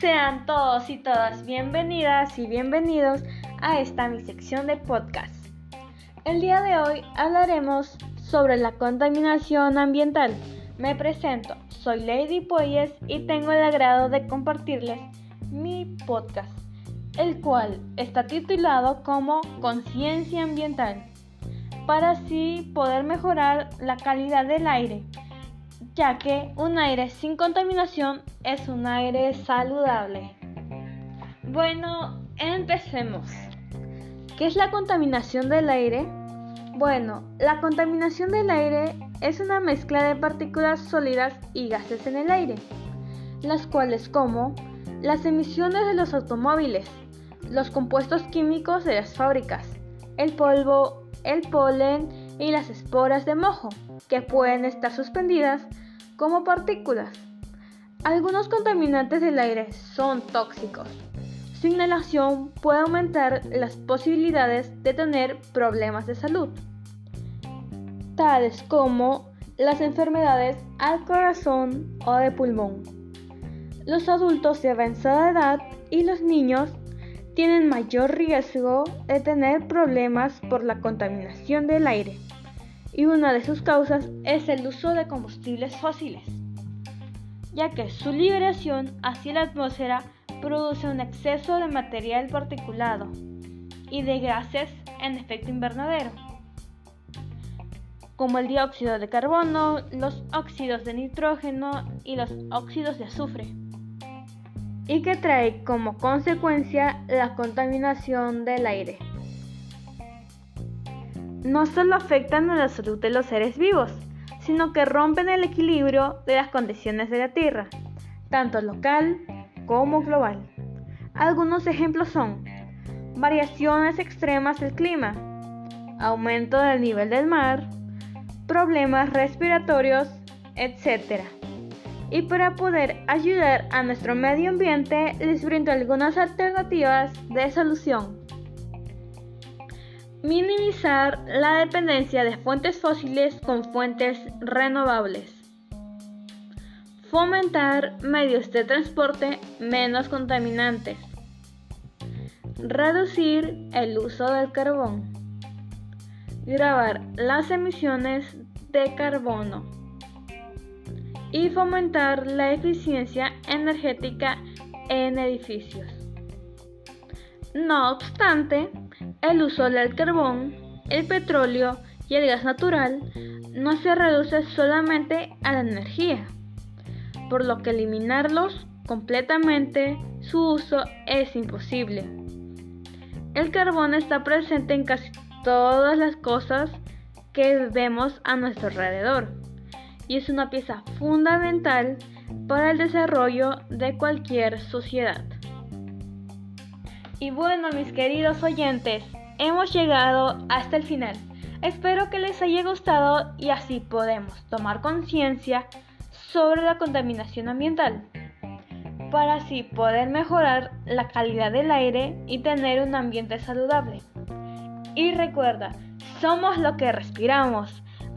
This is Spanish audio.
Sean todos y todas bienvenidas y bienvenidos a esta mi sección de podcast. El día de hoy hablaremos sobre la contaminación ambiental. Me presento, soy Lady Poyes y tengo el agrado de compartirles mi podcast, el cual está titulado como Conciencia Ambiental, para así poder mejorar la calidad del aire ya que un aire sin contaminación es un aire saludable. Bueno, empecemos. ¿Qué es la contaminación del aire? Bueno, la contaminación del aire es una mezcla de partículas sólidas y gases en el aire, las cuales como las emisiones de los automóviles, los compuestos químicos de las fábricas, el polvo, el polen y las esporas de mojo, que pueden estar suspendidas como partículas. Algunos contaminantes del aire son tóxicos. Su inhalación puede aumentar las posibilidades de tener problemas de salud, tales como las enfermedades al corazón o de pulmón. Los adultos de avanzada edad y los niños tienen mayor riesgo de tener problemas por la contaminación del aire y una de sus causas es el uso de combustibles fósiles, ya que su liberación hacia la atmósfera produce un exceso de material particulado y de gases en efecto invernadero, como el dióxido de carbono, los óxidos de nitrógeno y los óxidos de azufre, y que trae como consecuencia la contaminación del aire no solo afectan a la salud de los seres vivos, sino que rompen el equilibrio de las condiciones de la Tierra, tanto local como global. Algunos ejemplos son variaciones extremas del clima, aumento del nivel del mar, problemas respiratorios, etc. Y para poder ayudar a nuestro medio ambiente les brindo algunas alternativas de solución. Minimizar la dependencia de fuentes fósiles con fuentes renovables. Fomentar medios de transporte menos contaminantes. Reducir el uso del carbón. Grabar las emisiones de carbono. Y fomentar la eficiencia energética en edificios. No obstante, el uso del carbón, el petróleo y el gas natural no se reduce solamente a la energía, por lo que eliminarlos completamente su uso es imposible. El carbón está presente en casi todas las cosas que vemos a nuestro alrededor y es una pieza fundamental para el desarrollo de cualquier sociedad. Y bueno, mis queridos oyentes, hemos llegado hasta el final. Espero que les haya gustado y así podemos tomar conciencia sobre la contaminación ambiental para así poder mejorar la calidad del aire y tener un ambiente saludable. Y recuerda, somos lo que respiramos.